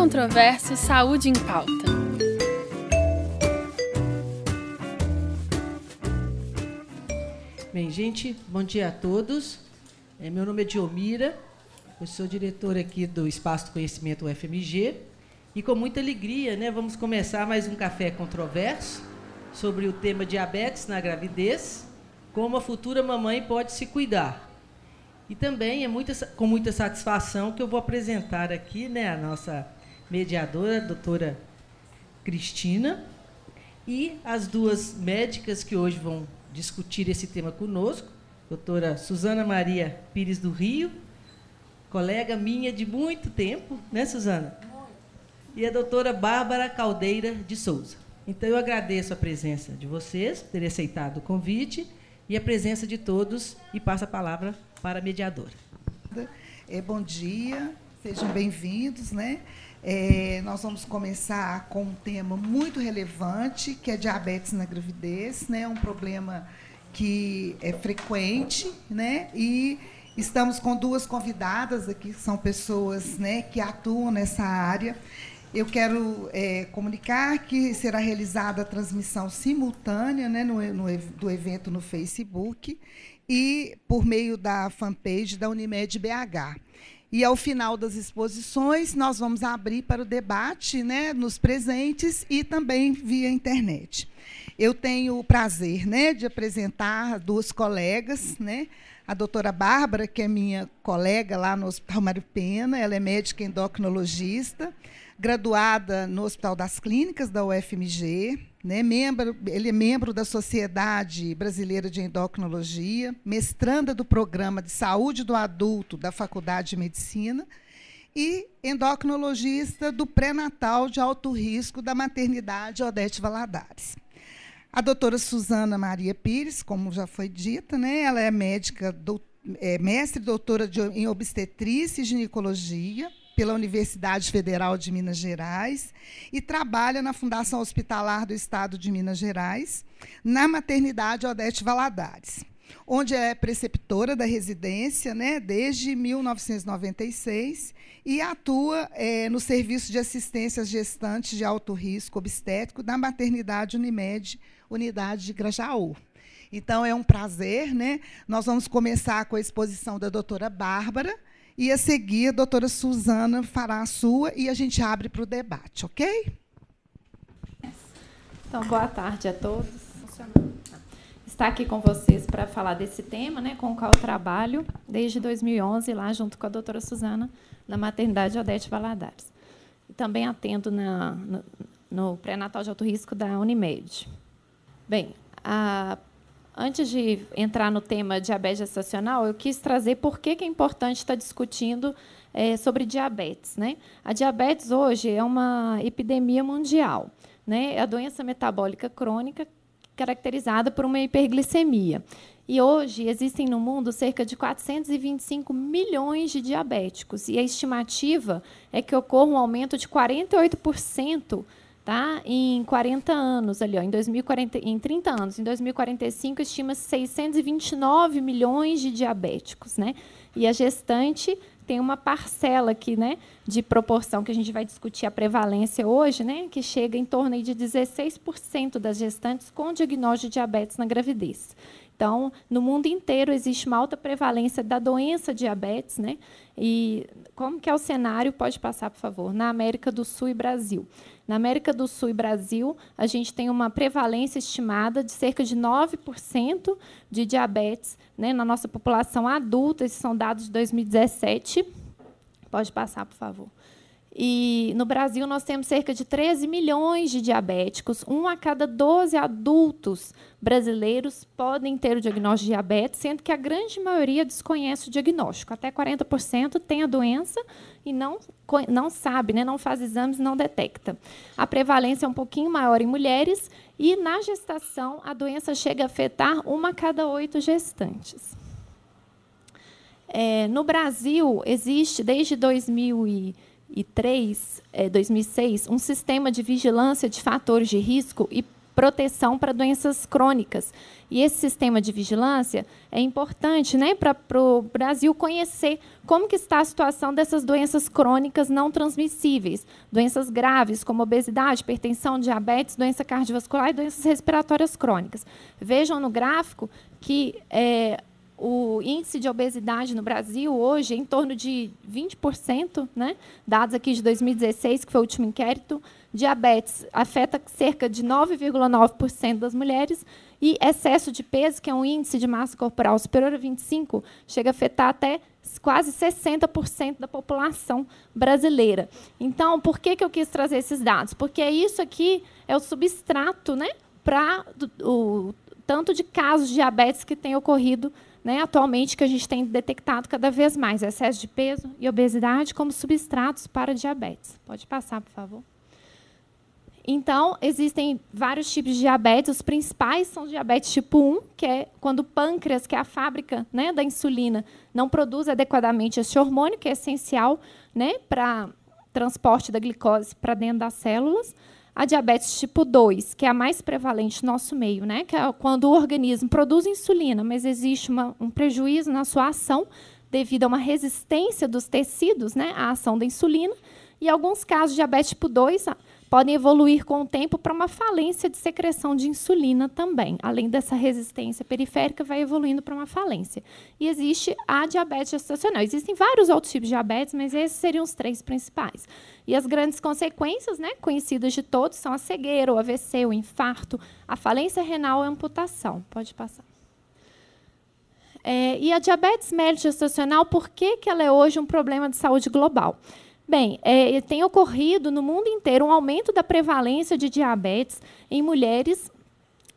Controverso Saúde em Pauta. Bem, gente, bom dia a todos. É, meu nome é Diomira, eu sou diretora aqui do Espaço do Conhecimento UFMG e com muita alegria, né, vamos começar mais um café controverso sobre o tema diabetes na gravidez, como a futura mamãe pode se cuidar. E também é muita, com muita satisfação que eu vou apresentar aqui né, a nossa mediadora, a doutora Cristina, e as duas médicas que hoje vão discutir esse tema conosco, doutora Suzana Maria Pires do Rio, colega minha de muito tempo, né, Suzana? E a doutora Bárbara Caldeira de Souza. Então, eu agradeço a presença de vocês, por terem aceitado o convite, e a presença de todos, e passo a palavra para a mediadora. É, bom dia, sejam bem-vindos. Né? É, nós vamos começar com um tema muito relevante, que é diabetes na gravidez, né? um problema que é frequente, né? e estamos com duas convidadas aqui, que são pessoas né, que atuam nessa área. Eu quero é, comunicar que será realizada a transmissão simultânea né, no, no, do evento no Facebook e por meio da fanpage da Unimed BH. E ao final das exposições, nós vamos abrir para o debate né, nos presentes e também via internet. Eu tenho o prazer né, de apresentar duas colegas, né, a doutora Bárbara, que é minha colega lá no Hospital Mário Pena, ela é médica endocrinologista, graduada no Hospital das Clínicas da UFMG, né, membro, ele é membro da Sociedade Brasileira de Endocrinologia, mestranda do Programa de Saúde do Adulto da Faculdade de Medicina e endocrinologista do pré-natal de alto risco da maternidade Odete Valadares. A doutora Suzana Maria Pires, como já foi dita, né, ela é médica, do, é, mestre doutora de, em obstetrícia e ginecologia, pela Universidade Federal de Minas Gerais e trabalha na Fundação Hospitalar do Estado de Minas Gerais, na maternidade Odete Valadares, onde é preceptora da residência né, desde 1996 e atua é, no Serviço de Assistência Gestantes de Alto Risco Obstétrico da Maternidade Unimed, Unidade de Grajaú. Então, é um prazer. Né? Nós vamos começar com a exposição da doutora Bárbara, e a seguir, a doutora Suzana fará a sua e a gente abre para o debate, ok? Então, boa tarde a todos. Estar aqui com vocês para falar desse tema, né, com o qual eu trabalho desde 2011, lá junto com a doutora Suzana, na maternidade Odete Valadares. E também atendo na, no, no pré-natal de alto risco da Unimed. Bem, a antes de entrar no tema diabetes gestacional, eu quis trazer por que, é importante estar discutindo é, sobre diabetes. Né? A diabetes hoje é uma epidemia mundial. Né? É a doença metabólica crônica caracterizada por uma hiperglicemia. E hoje existem no mundo cerca de 425 milhões de diabéticos. E a estimativa é que ocorra um aumento de 48% tá? Em 40 anos ali, ó, em 2040, em 30 anos, em 2045 estima-se 629 milhões de diabéticos, né? E a gestante tem uma parcela aqui, né, de proporção que a gente vai discutir a prevalência hoje, né, que chega em torno de 16% das gestantes com diagnóstico de diabetes na gravidez. Então, no mundo inteiro existe uma alta prevalência da doença diabetes, né? E como que é o cenário? Pode passar, por favor. Na América do Sul e Brasil. Na América do Sul e Brasil, a gente tem uma prevalência estimada de cerca de 9% de diabetes né, na nossa população adulta. Esses são dados de 2017. Pode passar, por favor. E no Brasil nós temos cerca de 13 milhões de diabéticos. Um a cada 12 adultos brasileiros podem ter o diagnóstico de diabetes, sendo que a grande maioria desconhece o diagnóstico. Até 40% tem a doença e não, não sabe, né? não faz exames, não detecta. A prevalência é um pouquinho maior em mulheres e na gestação a doença chega a afetar uma a cada oito gestantes. É, no Brasil existe desde 2000 e 2003, é, 2006, um sistema de vigilância de fatores de risco e proteção para doenças crônicas. E esse sistema de vigilância é importante né, para o Brasil conhecer como que está a situação dessas doenças crônicas não transmissíveis, doenças graves como obesidade, hipertensão, diabetes, doença cardiovascular e doenças respiratórias crônicas. Vejam no gráfico que é, o índice de obesidade no Brasil hoje é em torno de 20%, né? dados aqui de 2016, que foi o último inquérito. Diabetes afeta cerca de 9,9% das mulheres e excesso de peso, que é um índice de massa corporal superior a 25, chega a afetar até quase 60% da população brasileira. Então, por que, que eu quis trazer esses dados? Porque isso aqui é o substrato né, para o tanto de casos de diabetes que tem ocorrido né, atualmente que a gente tem detectado cada vez mais excesso de peso e obesidade como substratos para diabetes. Pode passar, por favor. Então, existem vários tipos de diabetes. Os principais são diabetes tipo 1, que é quando o pâncreas, que é a fábrica né, da insulina, não produz adequadamente esse hormônio, que é essencial né, para transporte da glicose para dentro das células a diabetes tipo 2, que é a mais prevalente no nosso meio, né? que é quando o organismo produz insulina, mas existe uma, um prejuízo na sua ação devido a uma resistência dos tecidos né, à ação da insulina. E alguns casos de diabetes tipo 2, podem evoluir com o tempo para uma falência de secreção de insulina também. Além dessa resistência periférica, vai evoluindo para uma falência. E existe a diabetes gestacional. Existem vários outros tipos de diabetes, mas esses seriam os três principais. E as grandes consequências, né, conhecidas de todos, são a cegueira, o AVC, o infarto, a falência renal e a amputação. Pode passar. É, e a diabetes mellitus gestacional, por que, que ela é hoje um problema de saúde global? Bem, é, tem ocorrido no mundo inteiro um aumento da prevalência de diabetes em mulheres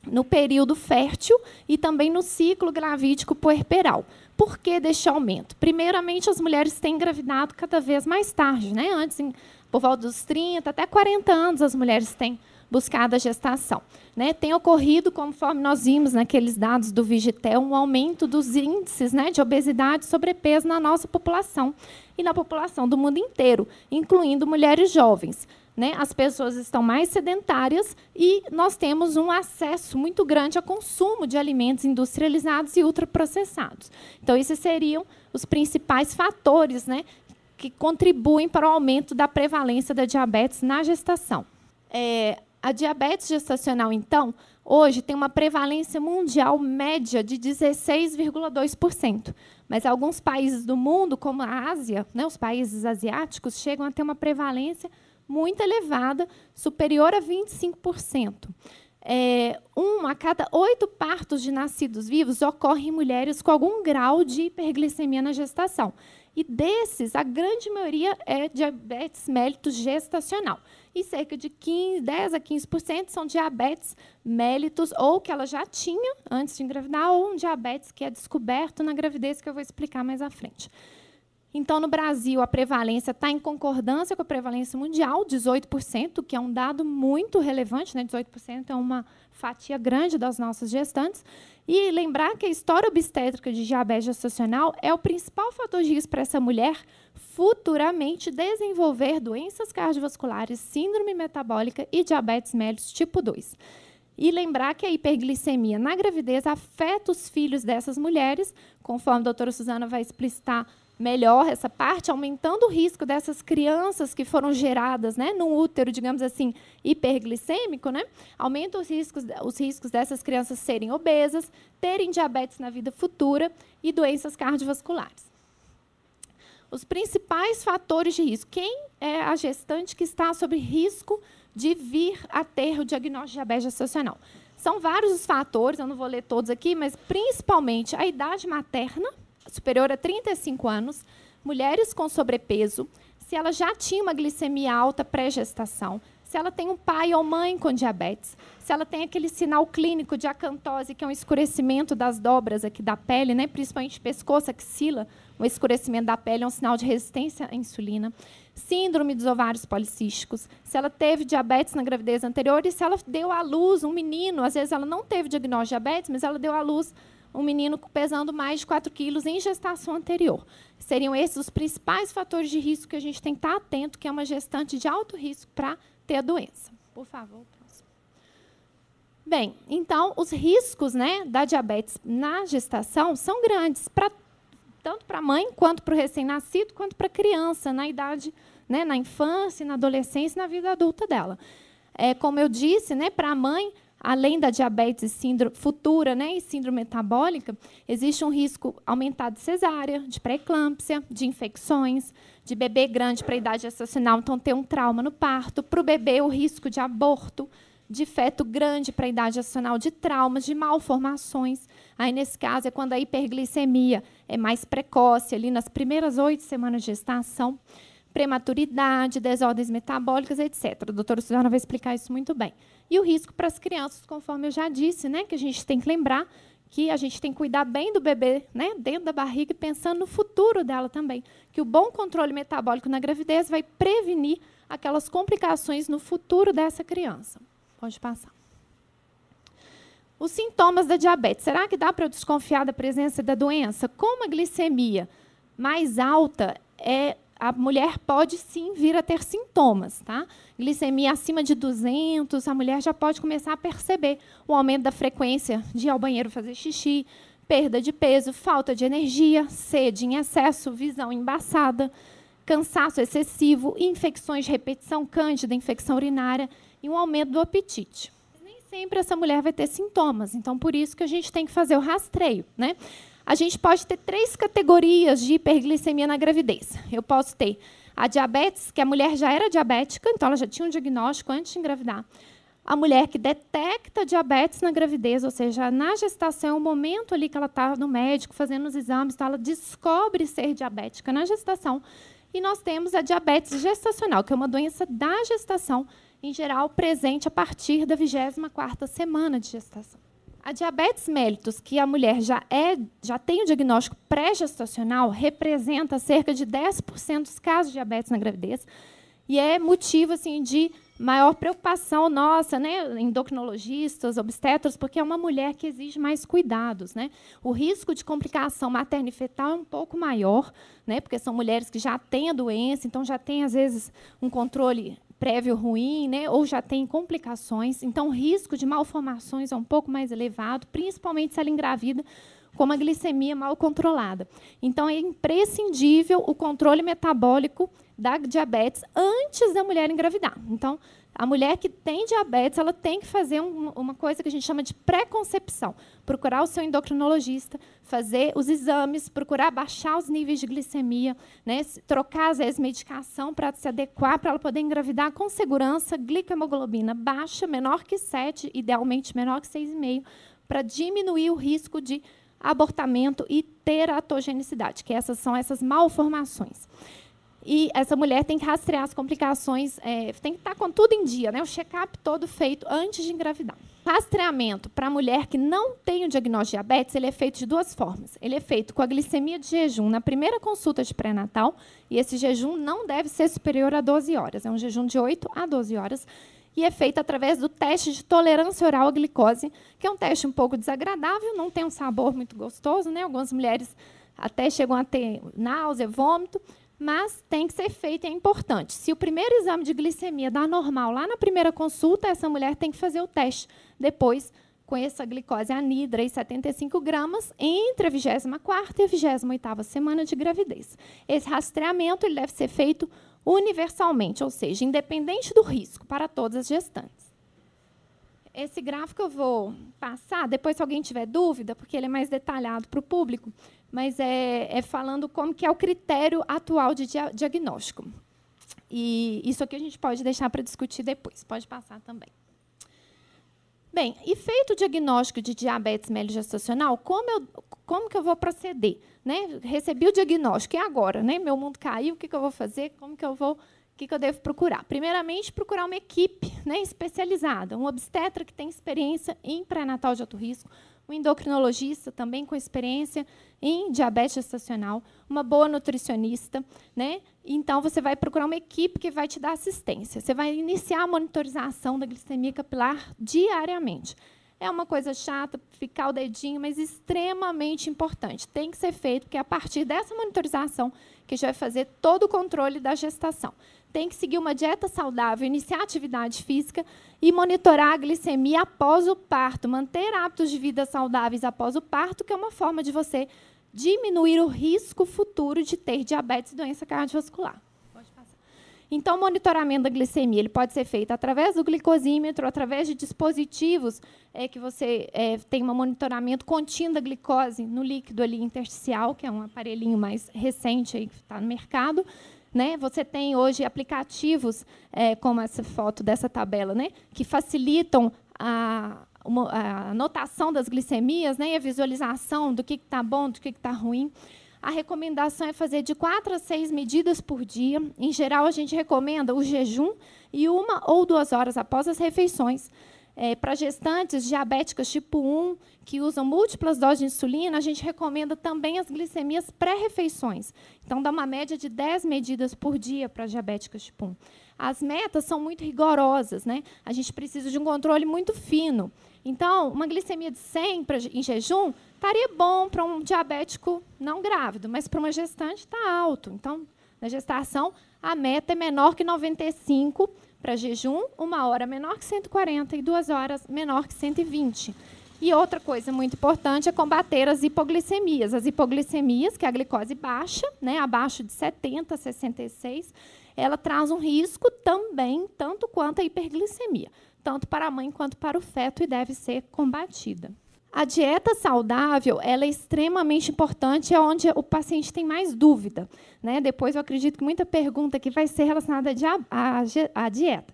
no período fértil e também no ciclo gravídico puerperal. Por que deste aumento? Primeiramente, as mulheres têm engravidado cada vez mais tarde, né? Antes, em, por volta dos 30 até 40 anos, as mulheres têm buscada a gestação. Né? Tem ocorrido, conforme nós vimos naqueles dados do Vigitel, um aumento dos índices né, de obesidade e sobrepeso na nossa população e na população do mundo inteiro, incluindo mulheres jovens. Né? As pessoas estão mais sedentárias e nós temos um acesso muito grande ao consumo de alimentos industrializados e ultraprocessados. Então, esses seriam os principais fatores né, que contribuem para o aumento da prevalência da diabetes na gestação. É, a diabetes gestacional, então, hoje tem uma prevalência mundial média de 16,2%. Mas alguns países do mundo, como a Ásia, né, os países asiáticos, chegam a ter uma prevalência muito elevada, superior a 25%. É, um a cada oito partos de nascidos vivos ocorre em mulheres com algum grau de hiperglicemia na gestação. E desses, a grande maioria é diabetes mellitus gestacional e cerca de 15, 10 a 15% são diabetes mellitus, ou que ela já tinha antes de engravidar, ou um diabetes que é descoberto na gravidez, que eu vou explicar mais à frente. Então, no Brasil, a prevalência está em concordância com a prevalência mundial, 18%, que é um dado muito relevante, né? 18% é uma fatia grande das nossas gestantes. E lembrar que a história obstétrica de diabetes gestacional é o principal fator de risco para essa mulher futuramente desenvolver doenças cardiovasculares, síndrome metabólica e diabetes mellitus tipo 2. E lembrar que a hiperglicemia na gravidez afeta os filhos dessas mulheres, conforme a doutora Suzana vai explicitar melhor essa parte, aumentando o risco dessas crianças que foram geradas né, num útero, digamos assim, hiperglicêmico, né, aumenta os riscos, os riscos dessas crianças serem obesas, terem diabetes na vida futura e doenças cardiovasculares. Os principais fatores de risco. Quem é a gestante que está sob risco de vir a ter o diagnóstico de diabetes gestacional? São vários os fatores, eu não vou ler todos aqui, mas principalmente a idade materna, superior a 35 anos, mulheres com sobrepeso, se ela já tinha uma glicemia alta pré-gestação, se ela tem um pai ou mãe com diabetes, se ela tem aquele sinal clínico de acantose, que é um escurecimento das dobras aqui da pele, né, principalmente pescoço, axila, um escurecimento da pele é um sinal de resistência à insulina, síndrome dos ovários policísticos, se ela teve diabetes na gravidez anterior e se ela deu à luz um menino, às vezes ela não teve diagnóstico de diabetes, mas ela deu à luz um menino pesando mais de 4 quilos em gestação anterior. Seriam esses os principais fatores de risco que a gente tem que estar atento, que é uma gestante de alto risco para ter a doença. Por favor, próximo. Bem, então os riscos né, da diabetes na gestação são grandes, pra, tanto para a mãe, quanto para o recém-nascido, quanto para a criança, na idade, né, na infância, na adolescência, na vida adulta dela. É, como eu disse, né, para a mãe, além da diabetes síndrome, futura né, e síndrome metabólica, existe um risco aumentado de cesárea, de pré-eclâmpsia, de infecções, de bebê grande para a idade gestacional, então ter um trauma no parto. Para o bebê, o risco de aborto, de feto grande para a idade gestacional, de traumas, de malformações. Aí, nesse caso, é quando a hiperglicemia é mais precoce, ali nas primeiras oito semanas de gestação prematuridade, desordens metabólicas, etc. A doutora Suzana vai explicar isso muito bem. E o risco para as crianças, conforme eu já disse, né, que a gente tem que lembrar que a gente tem que cuidar bem do bebê né, dentro da barriga e pensando no futuro dela também. Que o bom controle metabólico na gravidez vai prevenir aquelas complicações no futuro dessa criança. Pode passar. Os sintomas da diabetes. Será que dá para eu desconfiar da presença da doença? Como a glicemia mais alta é a mulher pode sim vir a ter sintomas, tá? Glicemia acima de 200, a mulher já pode começar a perceber o aumento da frequência de ir ao banheiro fazer xixi, perda de peso, falta de energia, sede em excesso, visão embaçada, cansaço excessivo, infecções de repetição cândida, infecção urinária e um aumento do apetite. Sempre essa mulher vai ter sintomas, então por isso que a gente tem que fazer o rastreio, né? a gente pode ter três categorias de hiperglicemia na gravidez. Eu posso ter a diabetes, que a mulher já era diabética, então ela já tinha um diagnóstico antes de engravidar. A mulher que detecta diabetes na gravidez, ou seja, na gestação, é o momento ali que ela está no médico fazendo os exames, então ela descobre ser diabética na gestação. E nós temos a diabetes gestacional, que é uma doença da gestação, em geral presente a partir da 24ª semana de gestação. A diabetes mellitus, que a mulher já, é, já tem o diagnóstico pré-gestacional, representa cerca de 10% dos casos de diabetes na gravidez e é motivo assim, de maior preocupação nossa, né, endocrinologistas, obstetras, porque é uma mulher que exige mais cuidados. Né? O risco de complicação materna e fetal é um pouco maior, né, porque são mulheres que já têm a doença, então já têm, às vezes, um controle prévio ruim, né, ou já tem complicações. Então, o risco de malformações é um pouco mais elevado, principalmente se ela engravida com uma glicemia mal controlada. Então, é imprescindível o controle metabólico da diabetes antes da mulher engravidar. Então, a mulher que tem diabetes, ela tem que fazer um, uma coisa que a gente chama de pré-concepção. Procurar o seu endocrinologista, fazer os exames, procurar baixar os níveis de glicemia, né, trocar, às vezes, medicação para se adequar, para ela poder engravidar com segurança, glicohemoglobina baixa, menor que 7, idealmente menor que 6,5, para diminuir o risco de abortamento e teratogenicidade, que essas são essas malformações. E essa mulher tem que rastrear as complicações, é, tem que estar com tudo em dia, né? o check-up todo feito antes de engravidar. Rastreamento para a mulher que não tem o diagnóstico de diabetes, ele é feito de duas formas. Ele é feito com a glicemia de jejum na primeira consulta de pré-natal, e esse jejum não deve ser superior a 12 horas, é um jejum de 8 a 12 horas, e é feito através do teste de tolerância oral à glicose, que é um teste um pouco desagradável, não tem um sabor muito gostoso, né? Algumas mulheres até chegam a ter náusea, vômito, mas tem que ser feito é importante. Se o primeiro exame de glicemia dá normal lá na primeira consulta, essa mulher tem que fazer o teste depois com essa glicose anidra e 75 gramas entre a 24ª e a 28ª semana de gravidez. Esse rastreamento ele deve ser feito universalmente, ou seja, independente do risco para todas as gestantes. Esse gráfico eu vou passar, depois se alguém tiver dúvida, porque ele é mais detalhado para o público, mas é, é falando como que é o critério atual de dia, diagnóstico. E isso aqui a gente pode deixar para discutir depois. Pode passar também. Bem, e feito o diagnóstico de diabetes mellitus-gestacional, como, eu, como que eu vou proceder? Né? Recebi o diagnóstico, e agora? Né? Meu mundo caiu, o que, que eu vou fazer? Como que eu vou... O que eu devo procurar? Primeiramente, procurar uma equipe né, especializada, um obstetra que tem experiência em pré-natal de alto risco, um endocrinologista também com experiência em diabetes gestacional, uma boa nutricionista, né? Então você vai procurar uma equipe que vai te dar assistência. Você vai iniciar a monitorização da glicemia capilar diariamente. É uma coisa chata, ficar o dedinho, mas extremamente importante. Tem que ser feito, porque é a partir dessa monitorização que a gente vai fazer todo o controle da gestação. Tem que seguir uma dieta saudável, iniciar atividade física e monitorar a glicemia após o parto, manter hábitos de vida saudáveis após o parto, que é uma forma de você diminuir o risco futuro de ter diabetes e doença cardiovascular. Então, o monitoramento da glicemia ele pode ser feito através do glicosímetro, através de dispositivos é, que você é, tem um monitoramento contínuo da glicose no líquido ali intersticial, que é um aparelhinho mais recente aí que está no mercado. Né? Você tem hoje aplicativos, é, como essa foto dessa tabela, né? que facilitam a, a anotação das glicemias né? e a visualização do que está bom, do que está ruim a recomendação é fazer de quatro a seis medidas por dia. Em geral, a gente recomenda o jejum e uma ou duas horas após as refeições. É, Para gestantes diabéticas tipo 1, que usam múltiplas doses de insulina, a gente recomenda também as glicemias pré-refeições. Então, dá uma média de 10 medidas por dia para diabéticas tipo 1. As metas são muito rigorosas, né? A gente precisa de um controle muito fino. Então, uma glicemia de 100 pra, em jejum estaria bom para um diabético não grávido, mas para uma gestante está alto. Então, na gestação, a meta é menor que 95 para jejum, uma hora menor que 140 e duas horas menor que 120. E outra coisa muito importante é combater as hipoglicemias. As hipoglicemias, que é a glicose baixa, né, abaixo de 70, 66, ela traz um risco também, tanto quanto a hiperglicemia tanto para a mãe quanto para o feto, e deve ser combatida. A dieta saudável ela é extremamente importante, é onde o paciente tem mais dúvida. Né? Depois, eu acredito que muita pergunta que vai ser relacionada à dieta.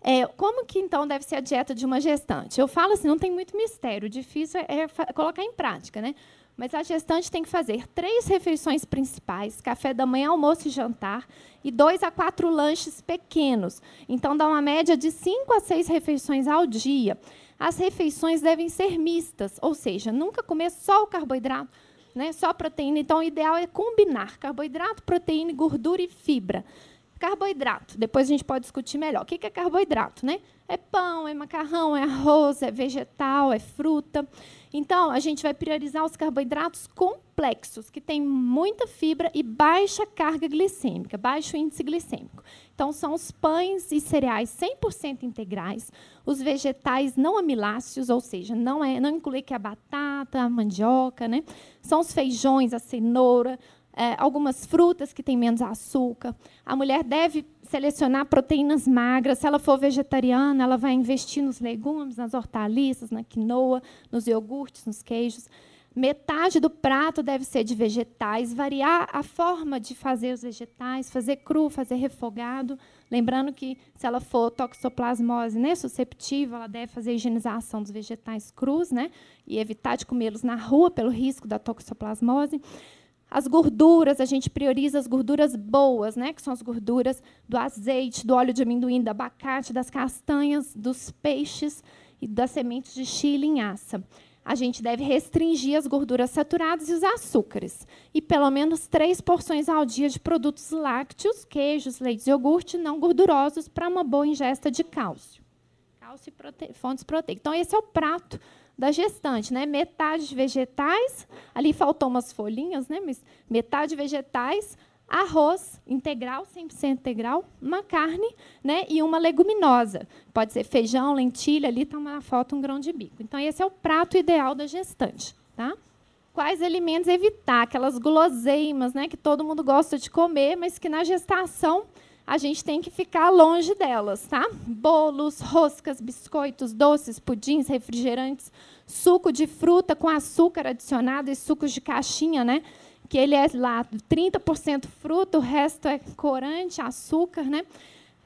É, como que então deve ser a dieta de uma gestante? Eu falo assim, não tem muito mistério, o difícil é, é colocar em prática, né? Mas a gestante tem que fazer três refeições principais, café da manhã, almoço e jantar, e dois a quatro lanches pequenos. Então, dá uma média de cinco a seis refeições ao dia. As refeições devem ser mistas, ou seja, nunca comer só o carboidrato, né, só proteína. Então, o ideal é combinar carboidrato, proteína, gordura e fibra. Carboidrato, depois a gente pode discutir melhor. O que é carboidrato? Né? É pão, é macarrão, é arroz, é vegetal, é fruta. Então, a gente vai priorizar os carboidratos complexos, que têm muita fibra e baixa carga glicêmica, baixo índice glicêmico. Então, são os pães e cereais 100% integrais, os vegetais não amiláceos, ou seja, não, é, não inclui que a batata, a mandioca, né? são os feijões, a cenoura, é, algumas frutas que têm menos açúcar. A mulher deve selecionar proteínas magras. Se ela for vegetariana, ela vai investir nos legumes, nas hortaliças, na quinoa, nos iogurtes, nos queijos. Metade do prato deve ser de vegetais, variar a forma de fazer os vegetais, fazer cru, fazer refogado. Lembrando que, se ela for toxoplasmose né, susceptível, ela deve fazer a higienização dos vegetais crus né, e evitar de comê-los na rua pelo risco da toxoplasmose. As gorduras, a gente prioriza as gorduras boas, né, que são as gorduras do azeite, do óleo de amendoim, do abacate, das castanhas, dos peixes e das sementes de chia e linhaça. A gente deve restringir as gorduras saturadas e os açúcares. E pelo menos três porções ao dia de produtos lácteos, queijos, leites e iogurte não gordurosos para uma boa ingesta de cálcio. Cálcio e prote... fontes proteicas. Então, esse é o prato da gestante, né? Metade vegetais, ali faltou umas folhinhas, né? Mas metade vegetais, arroz integral, 100% integral, uma carne, né? E uma leguminosa. Pode ser feijão, lentilha, ali está uma foto um grão de bico. Então esse é o prato ideal da gestante, tá? Quais alimentos evitar? Aquelas guloseimas, né, que todo mundo gosta de comer, mas que na gestação a gente tem que ficar longe delas, tá? Bolos, roscas, biscoitos, doces, pudins, refrigerantes, suco de fruta com açúcar adicionado e sucos de caixinha, né? Que ele é lá 30% fruta, o resto é corante, açúcar, né?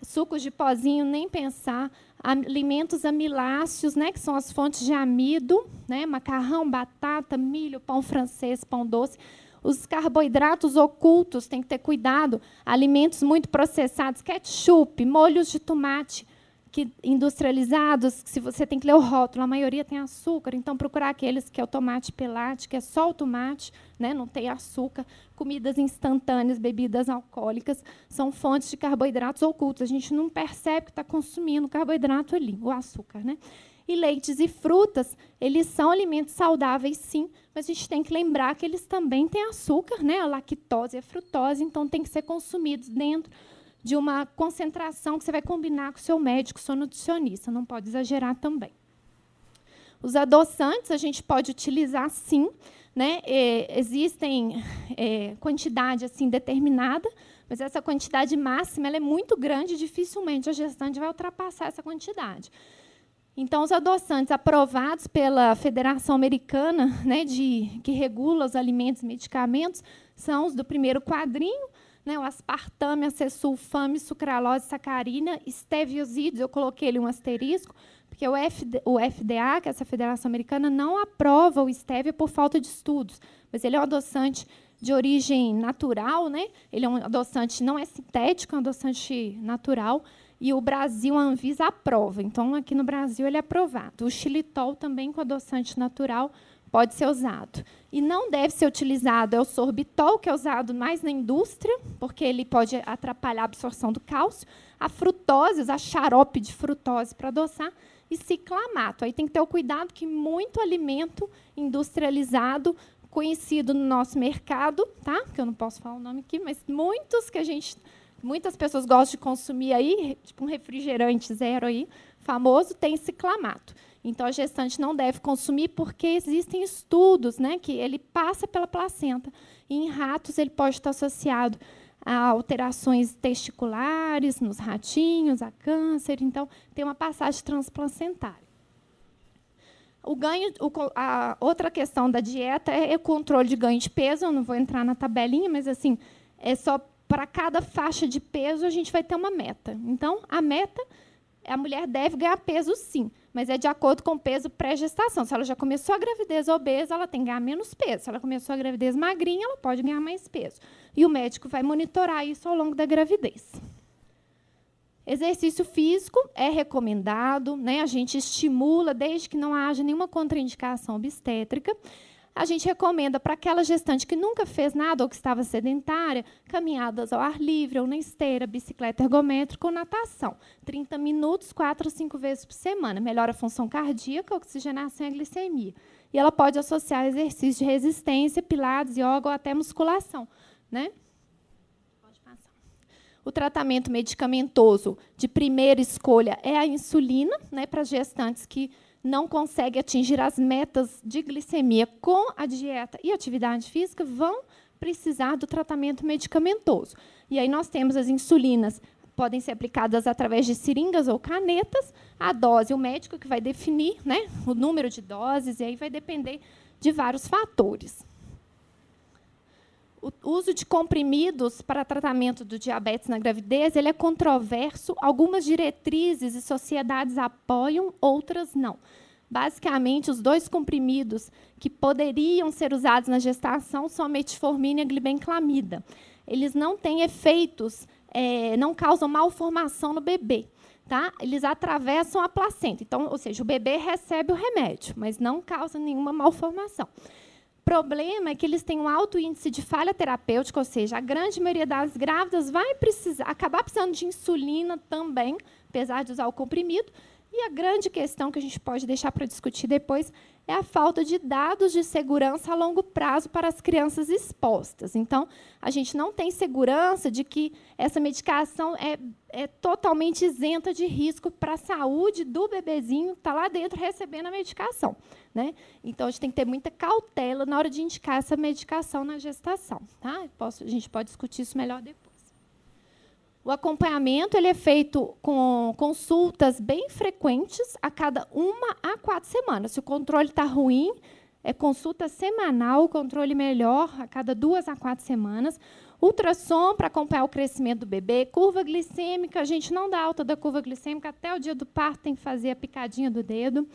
Sucos de pozinho, nem pensar. Alimentos amiláceos, né, que são as fontes de amido, né, macarrão, batata, milho, pão francês, pão doce os carboidratos ocultos, tem que ter cuidado. Alimentos muito processados, ketchup, molhos de tomate que, industrializados, se você tem que ler o rótulo, a maioria tem açúcar, então procurar aqueles que é o tomate pelate, que é só o tomate, né, não tem açúcar. Comidas instantâneas, bebidas alcoólicas, são fontes de carboidratos ocultos. A gente não percebe que está consumindo carboidrato ali, o açúcar. Né? E leites e frutas, eles são alimentos saudáveis, sim, mas a gente tem que lembrar que eles também têm açúcar, né? a lactose e a frutose, então tem que ser consumidos dentro de uma concentração que você vai combinar com o seu médico, seu nutricionista, não pode exagerar também. Os adoçantes a gente pode utilizar sim, né? É, existem é, quantidade assim determinada, mas essa quantidade máxima é muito grande, dificilmente a gestante vai ultrapassar essa quantidade. Então, os adoçantes aprovados pela Federação Americana, né, de, que regula os alimentos e medicamentos, são os do primeiro quadrinho, né, o aspartame, a cesulfame, sucralose, sacarina, esteviosídeos, eu coloquei ali um asterisco, porque o, FD, o FDA, que é essa Federação Americana, não aprova o stevia por falta de estudos, mas ele é um adoçante de origem natural, né? ele é um adoçante, não é sintético, é um adoçante natural, e o Brasil, a Anvisa, aprova. Então, aqui no Brasil, ele é aprovado. O xilitol, também com adoçante natural, pode ser usado. E não deve ser utilizado é o sorbitol, que é usado mais na indústria, porque ele pode atrapalhar a absorção do cálcio. A frutose, usar xarope de frutose para adoçar. E ciclamato. Aí tem que ter o cuidado que muito alimento industrializado conhecido no nosso mercado, tá? Que eu não posso falar o nome aqui, mas muitos que a gente muitas pessoas gostam de consumir aí, tipo um refrigerante zero aí, famoso, tem ciclamato. Então a gestante não deve consumir porque existem estudos, né, que ele passa pela placenta. E em ratos ele pode estar associado a alterações testiculares nos ratinhos, a câncer, então tem uma passagem transplacentária. O ganho, o, a outra questão da dieta é o controle de ganho de peso. Eu não vou entrar na tabelinha, mas assim é só para cada faixa de peso, a gente vai ter uma meta. Então, a meta, a mulher deve ganhar peso, sim, mas é de acordo com o peso pré-gestação. Se ela já começou a gravidez obesa, ela tem que ganhar menos peso. Se ela começou a gravidez magrinha, ela pode ganhar mais peso. E o médico vai monitorar isso ao longo da gravidez. Exercício físico é recomendado, né? a gente estimula desde que não haja nenhuma contraindicação obstétrica a gente recomenda para aquela gestante que nunca fez nada ou que estava sedentária, caminhadas ao ar livre ou na esteira, bicicleta ergométrica ou natação. 30 minutos, 4 ou 5 vezes por semana. Melhora a função cardíaca, oxigenação e a glicemia. E ela pode associar exercícios de resistência, pilates, yoga ou até musculação. Né? O tratamento medicamentoso de primeira escolha é a insulina, né, para gestantes que não consegue atingir as metas de glicemia com a dieta e atividade física, vão precisar do tratamento medicamentoso. E aí nós temos as insulinas, podem ser aplicadas através de seringas ou canetas. A dose, o médico que vai definir né, o número de doses, e aí vai depender de vários fatores. O uso de comprimidos para tratamento do diabetes na gravidez ele é controverso. Algumas diretrizes e sociedades apoiam, outras não. Basicamente, os dois comprimidos que poderiam ser usados na gestação são a metformina e a glibenclamida. Eles não têm efeitos, é, não causam malformação no bebê. Tá? Eles atravessam a placenta. Então, ou seja, o bebê recebe o remédio, mas não causa nenhuma malformação problema é que eles têm um alto índice de falha terapêutica, ou seja, a grande maioria das grávidas vai precisar, acabar precisando de insulina também, apesar de usar o comprimido. E a grande questão que a gente pode deixar para discutir depois é a falta de dados de segurança a longo prazo para as crianças expostas. Então, a gente não tem segurança de que essa medicação é, é totalmente isenta de risco para a saúde do bebezinho que está lá dentro recebendo a medicação. Né? Então, a gente tem que ter muita cautela na hora de indicar essa medicação na gestação. Tá? Posso, a gente pode discutir isso melhor depois. O acompanhamento ele é feito com consultas bem frequentes a cada uma a quatro semanas. Se o controle está ruim, é consulta semanal, controle melhor a cada duas a quatro semanas. Ultrassom para acompanhar o crescimento do bebê. Curva glicêmica, a gente não dá alta da curva glicêmica, até o dia do parto tem que fazer a picadinha do dedo.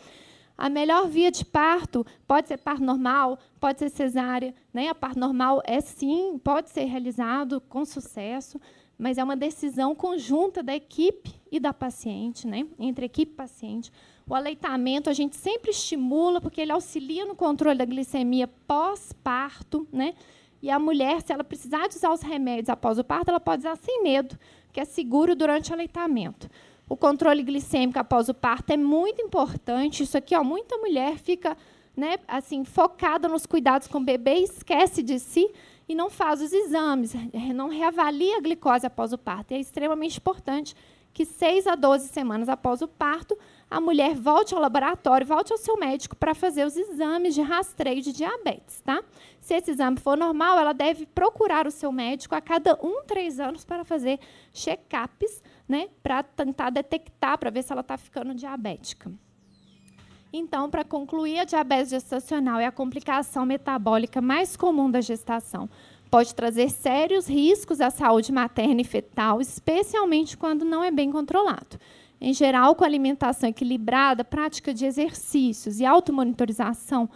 A melhor via de parto pode ser parto normal, pode ser cesárea. Né? A parto normal é sim, pode ser realizado com sucesso mas é uma decisão conjunta da equipe e da paciente, né? entre equipe e paciente. O aleitamento a gente sempre estimula, porque ele auxilia no controle da glicemia pós-parto. Né? E a mulher, se ela precisar de usar os remédios após o parto, ela pode usar sem medo, que é seguro durante o aleitamento. O controle glicêmico após o parto é muito importante. Isso aqui, ó, muita mulher fica né, assim, focada nos cuidados com o bebê, esquece de si e não faz os exames, não reavalia a glicose após o parto. E é extremamente importante que 6 a 12 semanas após o parto, a mulher volte ao laboratório, volte ao seu médico para fazer os exames de rastreio de diabetes. Tá? Se esse exame for normal, ela deve procurar o seu médico a cada um, três anos para fazer check-ups, né, para tentar detectar, para ver se ela está ficando diabética. Então, para concluir, a diabetes gestacional é a complicação metabólica mais comum da gestação. Pode trazer sérios riscos à saúde materna e fetal, especialmente quando não é bem controlado. Em geral, com alimentação equilibrada, prática de exercícios e automonitorização,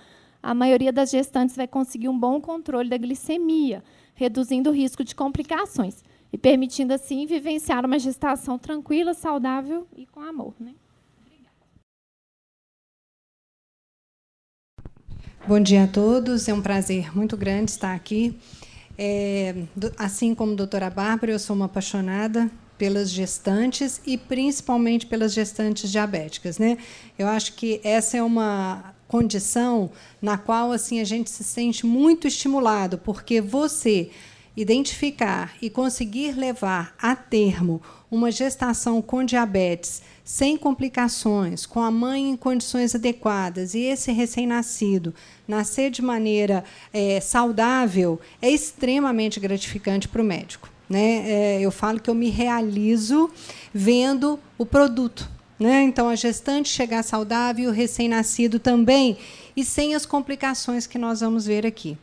a maioria das gestantes vai conseguir um bom controle da glicemia, reduzindo o risco de complicações e permitindo, assim, vivenciar uma gestação tranquila, saudável e com amor. Né? Bom dia a todos, é um prazer muito grande estar aqui. É, assim como a doutora Bárbara, eu sou uma apaixonada pelas gestantes e principalmente pelas gestantes diabéticas, né? Eu acho que essa é uma condição na qual assim a gente se sente muito estimulado, porque você identificar e conseguir levar a termo uma gestação com diabetes sem complicações, com a mãe em condições adequadas e esse recém-nascido nascer de maneira é, saudável, é extremamente gratificante para o médico. Né? É, eu falo que eu me realizo vendo o produto. Né? Então, a gestante chegar saudável, o recém-nascido também, e sem as complicações que nós vamos ver aqui.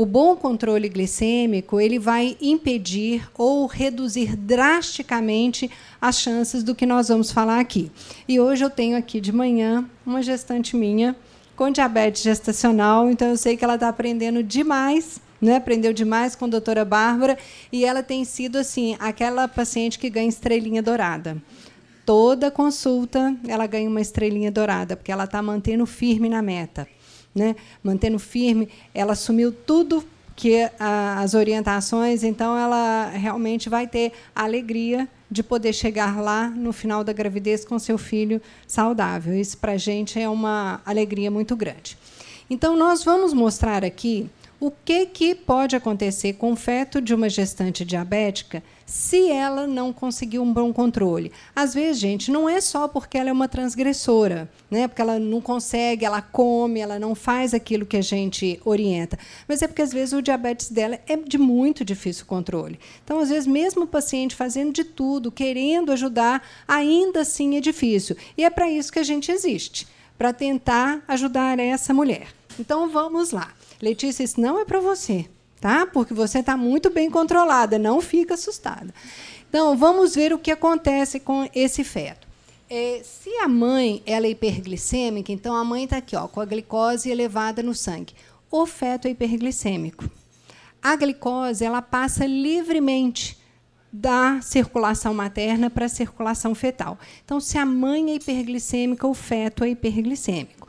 O bom controle glicêmico ele vai impedir ou reduzir drasticamente as chances do que nós vamos falar aqui. E hoje eu tenho aqui de manhã uma gestante minha com diabetes gestacional, então eu sei que ela está aprendendo demais né? aprendeu demais com a doutora Bárbara, e ela tem sido assim aquela paciente que ganha estrelinha dourada. Toda consulta ela ganha uma estrelinha dourada, porque ela está mantendo firme na meta. Né? Mantendo firme, ela assumiu tudo que a, as orientações, então ela realmente vai ter a alegria de poder chegar lá no final da gravidez com seu filho saudável. Isso para a gente é uma alegria muito grande. Então, nós vamos mostrar aqui o que, que pode acontecer com o feto de uma gestante diabética se ela não conseguir um bom controle. Às vezes, gente, não é só porque ela é uma transgressora, né? porque ela não consegue, ela come, ela não faz aquilo que a gente orienta, mas é porque às vezes o diabetes dela é de muito difícil controle. Então, às vezes, mesmo o paciente fazendo de tudo, querendo ajudar, ainda assim é difícil. E é para isso que a gente existe para tentar ajudar essa mulher. Então, vamos lá. Letícia, isso não é para você, tá? Porque você está muito bem controlada, não fica assustada. Então, vamos ver o que acontece com esse feto. É, se a mãe ela é hiperglicêmica, então a mãe está aqui ó, com a glicose elevada no sangue. O feto é hiperglicêmico. A glicose ela passa livremente da circulação materna para a circulação fetal. Então, se a mãe é hiperglicêmica, o feto é hiperglicêmico.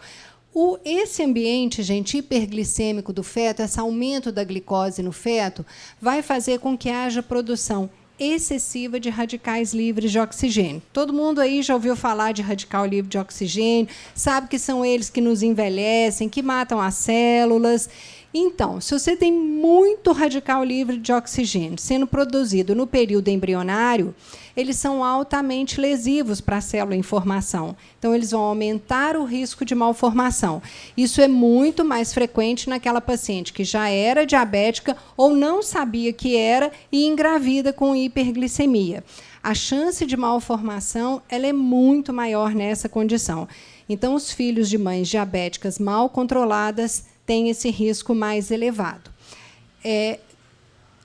O, esse ambiente, gente, hiperglicêmico do feto, esse aumento da glicose no feto, vai fazer com que haja produção excessiva de radicais livres de oxigênio. Todo mundo aí já ouviu falar de radical livre de oxigênio, sabe que são eles que nos envelhecem, que matam as células. Então, se você tem muito radical livre de oxigênio sendo produzido no período embrionário, eles são altamente lesivos para a célula em formação. Então, eles vão aumentar o risco de malformação. Isso é muito mais frequente naquela paciente que já era diabética ou não sabia que era e engravida com hiperglicemia. A chance de malformação ela é muito maior nessa condição. Então, os filhos de mães diabéticas mal controladas têm esse risco mais elevado. É,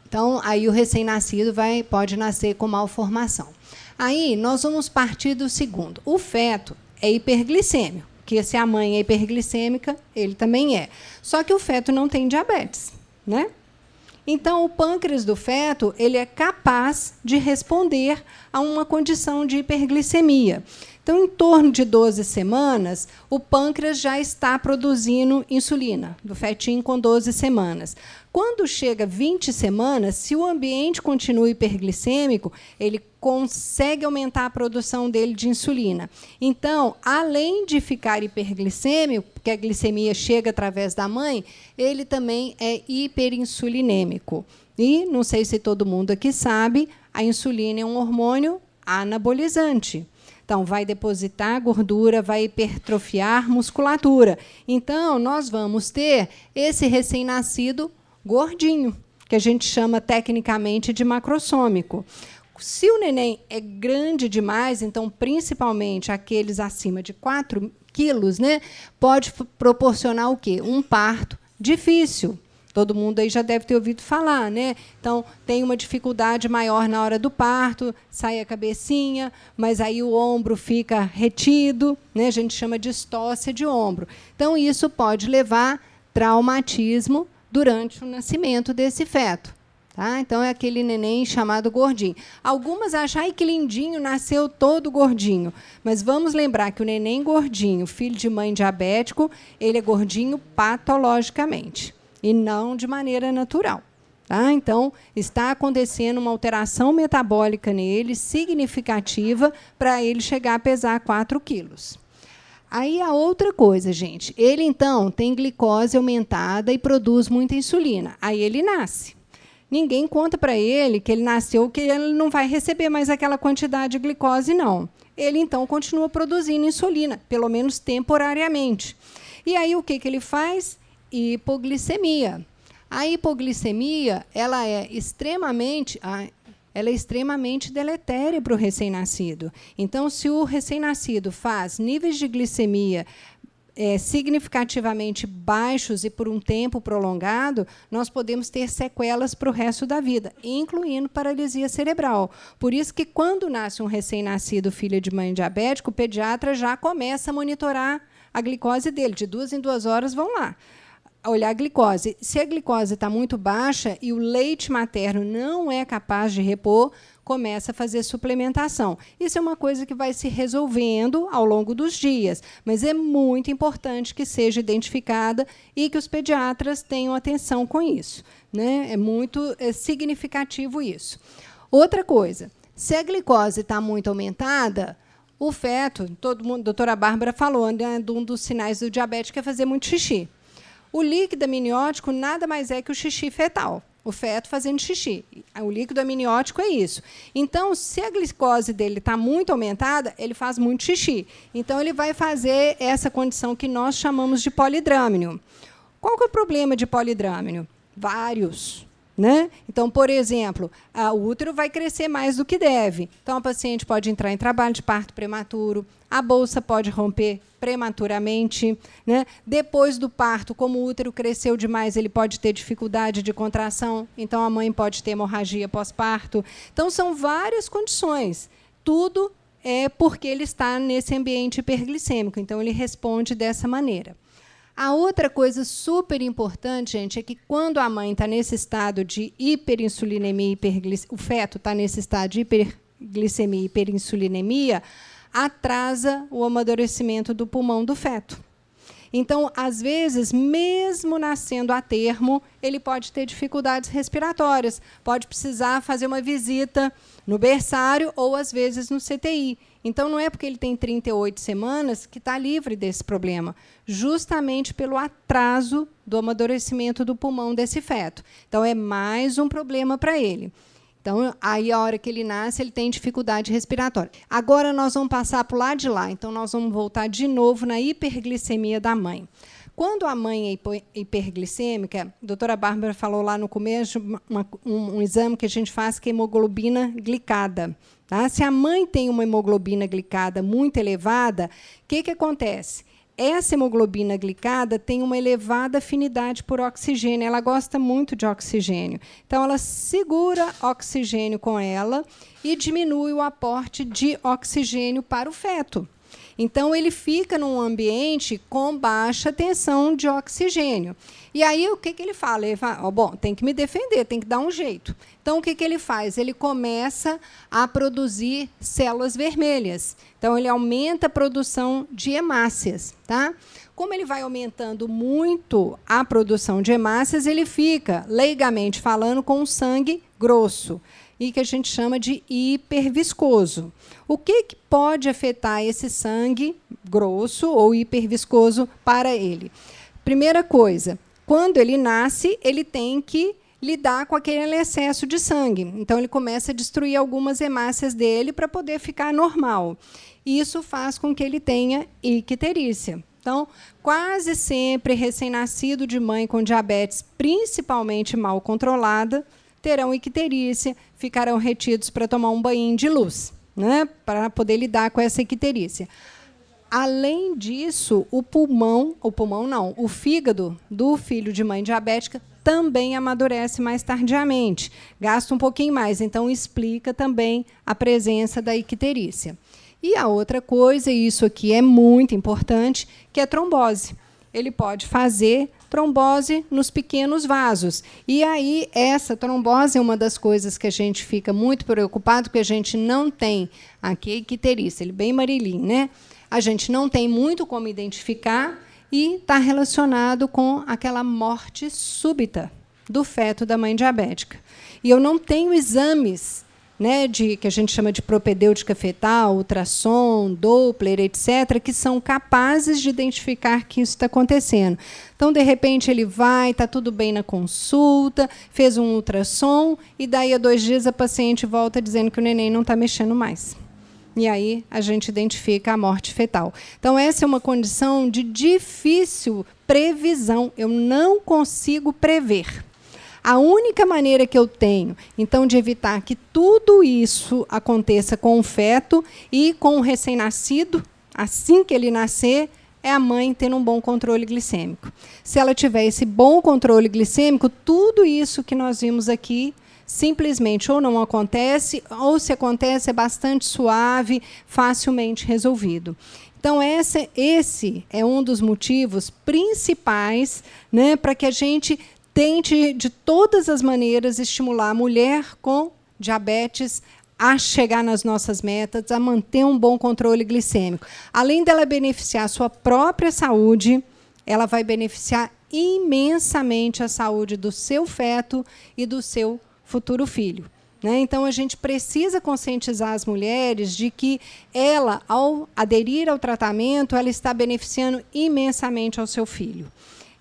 então, aí o recém-nascido vai pode nascer com malformação. Aí nós vamos partir do segundo. O feto é hiperglicêmico, que se a mãe é hiperglicêmica, ele também é. Só que o feto não tem diabetes, né? Então, o pâncreas do feto ele é capaz de responder a uma condição de hiperglicemia. Então, em torno de 12 semanas, o pâncreas já está produzindo insulina, do fetinho com 12 semanas. Quando chega 20 semanas, se o ambiente continua hiperglicêmico, ele consegue aumentar a produção dele de insulina. Então, além de ficar hiperglicêmico, porque a glicemia chega através da mãe, ele também é hiperinsulinêmico. E, não sei se todo mundo aqui sabe, a insulina é um hormônio anabolizante. Então, vai depositar gordura, vai hipertrofiar musculatura. Então, nós vamos ter esse recém-nascido gordinho, que a gente chama tecnicamente de macrossômico. Se o neném é grande demais, então, principalmente aqueles acima de 4 quilos, né, pode proporcionar o quê? Um parto difícil. Todo mundo aí já deve ter ouvido falar, né? Então, tem uma dificuldade maior na hora do parto, sai a cabecinha, mas aí o ombro fica retido, né? A gente chama de estócia de ombro. Então, isso pode levar traumatismo durante o nascimento desse feto. Tá? Então é aquele neném chamado gordinho. Algumas acham ai que lindinho, nasceu todo gordinho. Mas vamos lembrar que o neném gordinho, filho de mãe diabético, ele é gordinho patologicamente e não de maneira natural. Tá? Então, está acontecendo uma alteração metabólica nele significativa para ele chegar a pesar 4 quilos. Aí a outra coisa, gente, ele então tem glicose aumentada e produz muita insulina. Aí ele nasce. Ninguém conta para ele que ele nasceu que ele não vai receber mais aquela quantidade de glicose, não. Ele então continua produzindo insulina, pelo menos temporariamente. E aí o que, que ele faz? Hipoglicemia. A hipoglicemia ela é extremamente ela é extremamente deletéria para o recém-nascido. Então, se o recém-nascido faz níveis de glicemia é, significativamente baixos e por um tempo prolongado, nós podemos ter sequelas para o resto da vida, incluindo paralisia cerebral. Por isso que quando nasce um recém-nascido filho de mãe diabética, o pediatra já começa a monitorar a glicose dele. De duas em duas horas vão lá olhar a glicose. Se a glicose está muito baixa e o leite materno não é capaz de repor, começa a fazer suplementação. Isso é uma coisa que vai se resolvendo ao longo dos dias, mas é muito importante que seja identificada e que os pediatras tenham atenção com isso. Né? É muito é significativo isso. Outra coisa, se a glicose está muito aumentada, o feto, todo mundo, a doutora Bárbara falou, né, um dos sinais do diabetes é fazer muito xixi. O líquido amniótico nada mais é que o xixi fetal. O feto fazendo xixi. O líquido amniótico é isso. Então, se a glicose dele está muito aumentada, ele faz muito xixi. Então, ele vai fazer essa condição que nós chamamos de polidrâmino. Qual que é o problema de polidrâmino? Vários. Né? Então, por exemplo, o útero vai crescer mais do que deve. Então, a paciente pode entrar em trabalho de parto prematuro, a bolsa pode romper prematuramente. Né? Depois do parto, como o útero cresceu demais, ele pode ter dificuldade de contração, então a mãe pode ter hemorragia pós-parto. Então, são várias condições. Tudo é porque ele está nesse ambiente hiperglicêmico, então ele responde dessa maneira. A outra coisa super importante, gente, é que quando a mãe está nesse estado de hiperinsulinemia, o feto está nesse estado de hiperglicemia hiperinsulinemia, atrasa o amadurecimento do pulmão do feto. Então, às vezes, mesmo nascendo a termo, ele pode ter dificuldades respiratórias, pode precisar fazer uma visita no berçário ou, às vezes, no CTI. Então, não é porque ele tem 38 semanas que está livre desse problema, justamente pelo atraso do amadurecimento do pulmão desse feto. Então, é mais um problema para ele. Então, aí a hora que ele nasce, ele tem dificuldade respiratória. Agora nós vamos passar para o lado de lá. Então, nós vamos voltar de novo na hiperglicemia da mãe. Quando a mãe é hiperglicêmica, a doutora Bárbara falou lá no começo uma, um, um, exame que a gente faz que é hemoglobina glicada. Tá? Se a mãe tem uma hemoglobina glicada muito elevada, o que, que acontece? Essa hemoglobina glicada tem uma elevada afinidade por oxigênio, ela gosta muito de oxigênio. Então, ela segura oxigênio com ela e diminui o aporte de oxigênio para o feto. Então, ele fica num ambiente com baixa tensão de oxigênio. E aí, o que, que ele fala? Ele fala, oh, bom, tem que me defender, tem que dar um jeito. Então, o que, que ele faz? Ele começa a produzir células vermelhas. Então, ele aumenta a produção de hemácias. Tá? Como ele vai aumentando muito a produção de hemácias, ele fica, leigamente falando, com sangue grosso e que a gente chama de hiperviscoso. O que, que pode afetar esse sangue grosso ou hiperviscoso para ele? Primeira coisa, quando ele nasce, ele tem que lidar com aquele excesso de sangue. Então, ele começa a destruir algumas hemácias dele para poder ficar normal. Isso faz com que ele tenha icterícia. Então, quase sempre recém-nascido de mãe com diabetes, principalmente mal controlada, terão icterícia, ficarão retidos para tomar um banho de luz, né, para poder lidar com essa icterícia. Além disso, o pulmão, o pulmão não, o fígado do filho de mãe diabética também amadurece mais tardiamente, gasta um pouquinho mais, então explica também a presença da icterícia. E a outra coisa, e isso aqui é muito importante, que é trombose. Ele pode fazer trombose nos pequenos vasos. E aí, essa trombose é uma das coisas que a gente fica muito preocupado, porque a gente não tem aqui icterícia, ele é bem marilim, né? A gente não tem muito como identificar e está relacionado com aquela morte súbita do feto da mãe diabética. E eu não tenho exames né, de que a gente chama de propedêutica fetal, ultrassom, Doppler, etc., que são capazes de identificar que isso está acontecendo. Então, de repente, ele vai, está tudo bem na consulta, fez um ultrassom, e daí a dois dias a paciente volta dizendo que o neném não está mexendo mais. E aí a gente identifica a morte fetal. Então, essa é uma condição de difícil previsão. Eu não consigo prever. A única maneira que eu tenho, então, de evitar que tudo isso aconteça com o feto e com o recém-nascido, assim que ele nascer, é a mãe tendo um bom controle glicêmico. Se ela tiver esse bom controle glicêmico, tudo isso que nós vimos aqui simplesmente ou não acontece, ou se acontece é bastante suave, facilmente resolvido. Então, esse, esse é um dos motivos principais né, para que a gente tente, de todas as maneiras, estimular a mulher com diabetes a chegar nas nossas metas, a manter um bom controle glicêmico. Além dela beneficiar a sua própria saúde, ela vai beneficiar imensamente a saúde do seu feto e do seu futuro filho. Né? Então, a gente precisa conscientizar as mulheres de que ela, ao aderir ao tratamento, ela está beneficiando imensamente ao seu filho.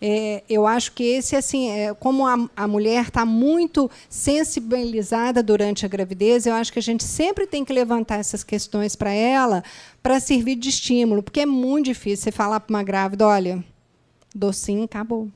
É, eu acho que esse, assim, é, como a, a mulher está muito sensibilizada durante a gravidez, eu acho que a gente sempre tem que levantar essas questões para ela para servir de estímulo, porque é muito difícil você falar para uma grávida, olha, docinho, acabou.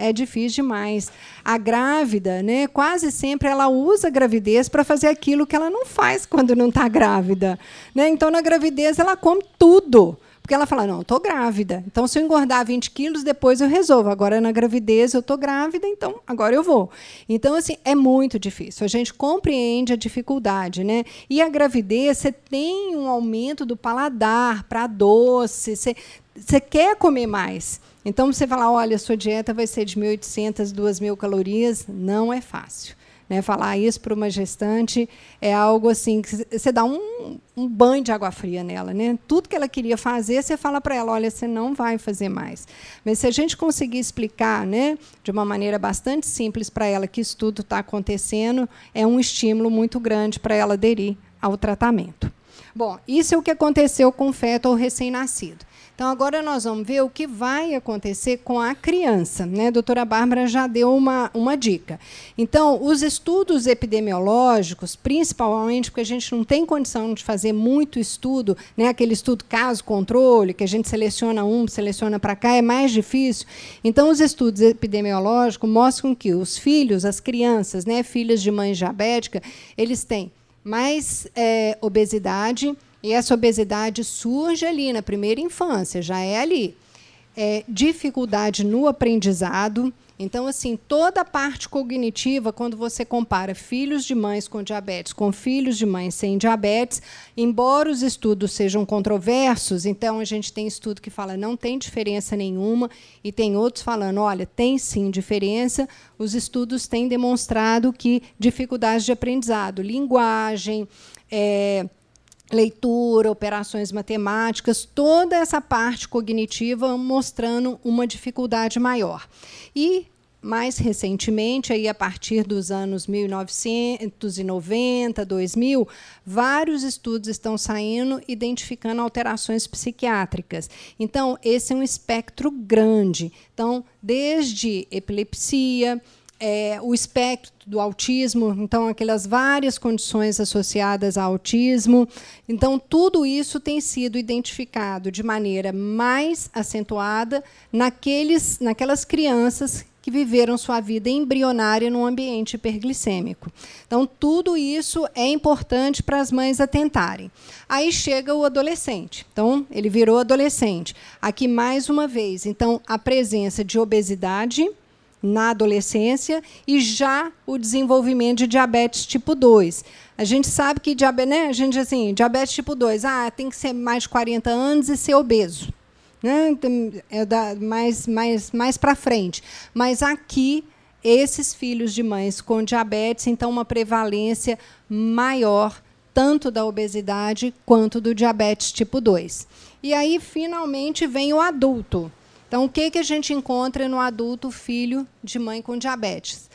É difícil demais. A grávida, né, quase sempre ela usa a gravidez para fazer aquilo que ela não faz quando não está grávida. Né? Então, na gravidez, ela come tudo. Porque ela fala, não, estou grávida. Então, se eu engordar 20 quilos, depois eu resolvo. Agora, na gravidez, eu estou grávida, então agora eu vou. Então, assim, é muito difícil. A gente compreende a dificuldade, né? E a gravidez, você tem um aumento do paladar para doce, você, você quer comer mais. Então, você fala, olha, sua dieta vai ser de 1.800, 2.000 calorias, não é fácil. Né? Falar isso para uma gestante é algo assim que você dá um, um, banho de água fria nela. Né? Tudo que ela queria fazer, você fala para ela: olha, você não vai fazer mais. Mas se a gente conseguir explicar né, de uma maneira bastante simples para ela que isso tudo está acontecendo, é um estímulo muito grande para ela aderir ao tratamento. Bom, isso é o que aconteceu com o feto ou recém-nascido. Então, agora nós vamos ver o que vai acontecer com a criança. Né? A doutora Bárbara já deu uma, uma dica. Então, os estudos epidemiológicos, principalmente porque a gente não tem condição de fazer muito estudo, né? aquele estudo caso-controle, que a gente seleciona um, seleciona para cá, é mais difícil. Então, os estudos epidemiológicos mostram que os filhos, as crianças, né, filhas de mãe diabética, eles têm mais é, obesidade, e essa obesidade surge ali na primeira infância, já é ali. É, dificuldade no aprendizado. Então, assim, toda a parte cognitiva, quando você compara filhos de mães com diabetes com filhos de mães sem diabetes, embora os estudos sejam controversos, então a gente tem estudo que fala não tem diferença nenhuma, e tem outros falando, olha, tem sim diferença. Os estudos têm demonstrado que dificuldades de aprendizado, linguagem, é, leitura, operações matemáticas, toda essa parte cognitiva mostrando uma dificuldade maior. E mais recentemente, aí a partir dos anos 1990, 2000, vários estudos estão saindo identificando alterações psiquiátricas. Então, esse é um espectro grande. Então, desde epilepsia, é, o espectro do autismo, então aquelas várias condições associadas ao autismo. Então, tudo isso tem sido identificado de maneira mais acentuada naqueles, naquelas crianças que viveram sua vida embrionária num ambiente hiperglicêmico. Então, tudo isso é importante para as mães atentarem. Aí chega o adolescente. Então, ele virou adolescente. Aqui, mais uma vez, então, a presença de obesidade na adolescência e já o desenvolvimento de diabetes tipo 2. A gente sabe que diabetes, né? A gente assim, diabetes tipo 2, ah, tem que ser mais de 40 anos e ser obeso. Né? Então, é da, mais mais, mais para frente. Mas aqui, esses filhos de mães com diabetes, então, uma prevalência maior, tanto da obesidade quanto do diabetes tipo 2. E aí, finalmente, vem o adulto. Então, o que, que a gente encontra no adulto filho de mãe com diabetes?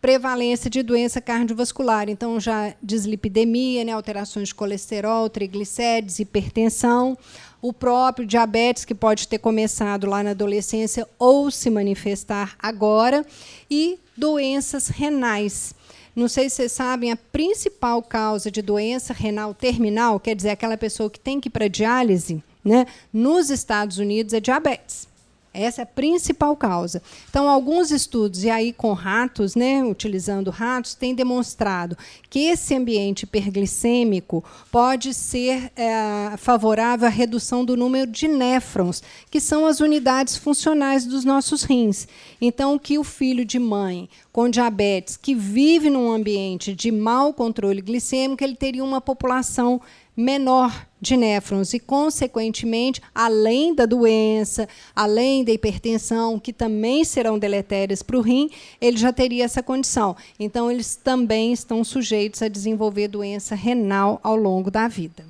Prevalência de doença cardiovascular, então já dislipidemia, né, alterações de colesterol, triglicérides, hipertensão, o próprio diabetes que pode ter começado lá na adolescência ou se manifestar agora, e doenças renais. Não sei se vocês sabem, a principal causa de doença renal terminal, quer dizer, aquela pessoa que tem que ir para diálise, né, nos Estados Unidos é diabetes. Essa é a principal causa. Então, alguns estudos, e aí com ratos, né, utilizando ratos, têm demonstrado que esse ambiente hiperglicêmico pode ser é, favorável à redução do número de néfrons, que são as unidades funcionais dos nossos rins. Então, que o filho de mãe com diabetes que vive num ambiente de mau controle glicêmico, ele teria uma população menor de néfrons e, consequentemente, além da doença, além da hipertensão, que também serão deletérias para o rim, ele já teria essa condição. Então, eles também estão sujeitos a desenvolver doença renal ao longo da vida.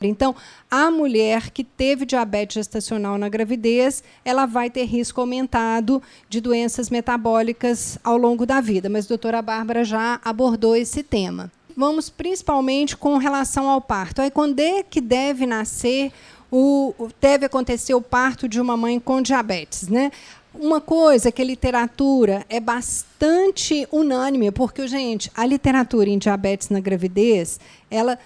Então, a mulher que teve diabetes gestacional na gravidez, ela vai ter risco aumentado de doenças metabólicas ao longo da vida. Mas a doutora Bárbara já abordou esse tema vamos principalmente com relação ao parto. Aí, quando é que deve nascer, o, deve acontecer o parto de uma mãe com diabetes? Né? Uma coisa que a literatura é bastante unânime, porque, gente, a literatura em diabetes na gravidez, ela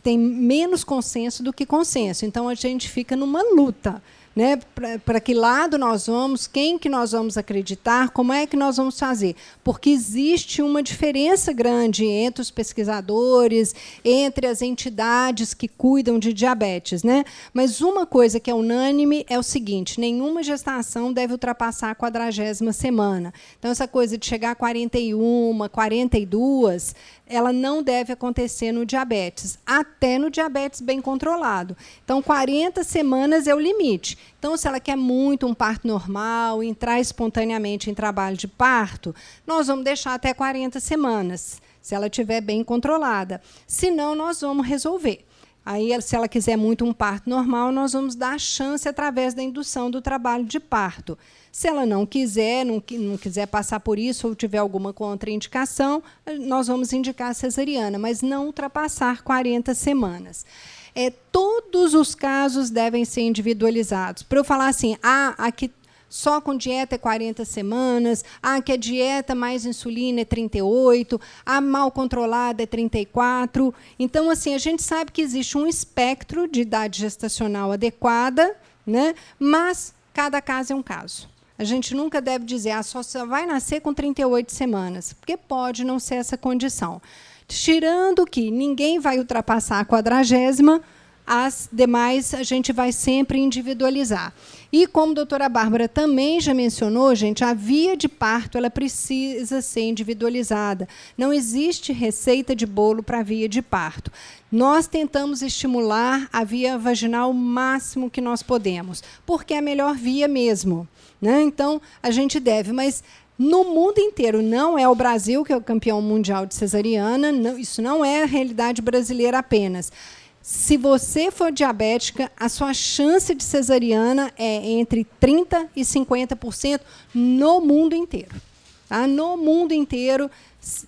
tem menos consenso do que consenso. Então, a gente fica numa luta né? Para que lado nós vamos, quem que nós vamos acreditar, como é que nós vamos fazer? Porque existe uma diferença grande entre os pesquisadores, entre as entidades que cuidam de diabetes, né? Mas uma coisa que é unânime é o seguinte: nenhuma gestação deve ultrapassar a quadragésima semana. Então essa coisa de chegar a 41, 42 ela não deve acontecer no diabetes, até no diabetes bem controlado. Então, 40 semanas é o limite. Então, se ela quer muito um parto normal, entrar espontaneamente em trabalho de parto, nós vamos deixar até 40 semanas, se ela estiver bem controlada. Senão, nós vamos resolver. Aí, se ela quiser muito um parto normal, nós vamos dar a chance através da indução do trabalho de parto. Se ela não quiser, não, não quiser passar por isso ou tiver alguma contraindicação, nós vamos indicar a cesariana, mas não ultrapassar 40 semanas. É, todos os casos devem ser individualizados. Para eu falar assim, ah, aqui só com dieta é 40 semanas, ah, que a dieta mais insulina é 38, a mal controlada é 34. Então, assim, a gente sabe que existe um espectro de idade gestacional adequada, né? mas cada caso é um caso. A gente nunca deve dizer, ah, só vai nascer com 38 semanas, porque pode não ser essa condição. Tirando que ninguém vai ultrapassar a quadragésima, as demais a gente vai sempre individualizar. E como a doutora Bárbara também já mencionou, gente, a via de parto ela precisa ser individualizada. Não existe receita de bolo para a via de parto. Nós tentamos estimular a via vaginal o máximo que nós podemos, porque é a melhor via mesmo. Né? Então, a gente deve, mas no mundo inteiro, não é o Brasil que é o campeão mundial de cesariana, não, isso não é a realidade brasileira apenas. Se você for diabética, a sua chance de cesariana é entre 30% e 50% no mundo inteiro. Tá? No mundo inteiro,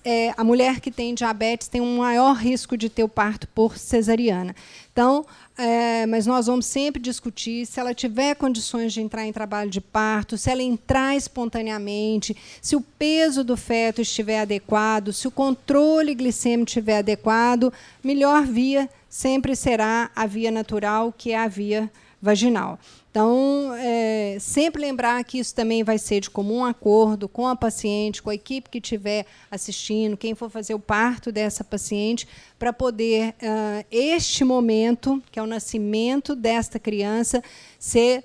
é, a mulher que tem diabetes tem um maior risco de ter o parto por cesariana. Então, é, mas nós vamos sempre discutir se ela tiver condições de entrar em trabalho de parto, se ela entrar espontaneamente, se o peso do feto estiver adequado, se o controle glicêmico estiver adequado, melhor via sempre será a via natural, que é a via vaginal. Então, é, sempre lembrar que isso também vai ser de comum acordo com a paciente, com a equipe que estiver assistindo, quem for fazer o parto dessa paciente, para poder, uh, este momento, que é o nascimento desta criança, ser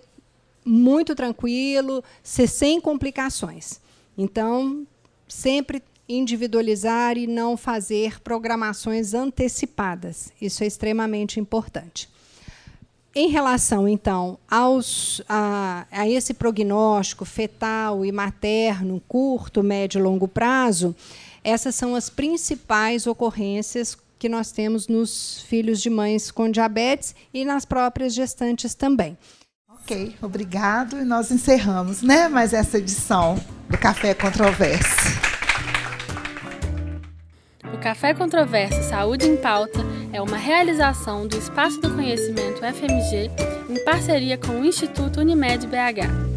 muito tranquilo, ser sem complicações. Então, sempre individualizar e não fazer programações antecipadas. Isso é extremamente importante. Em relação, então, aos, a, a, esse prognóstico fetal e materno, curto, médio e longo prazo, essas são as principais ocorrências que nós temos nos filhos de mães com diabetes e nas próprias gestantes também. Ok, obrigado. E nós encerramos né, mais essa edição do Café Controverso. O Café Controverso Saúde em Pauta é uma realização do Espaço do Conhecimento FMG em parceria com o Instituto Unimed BH.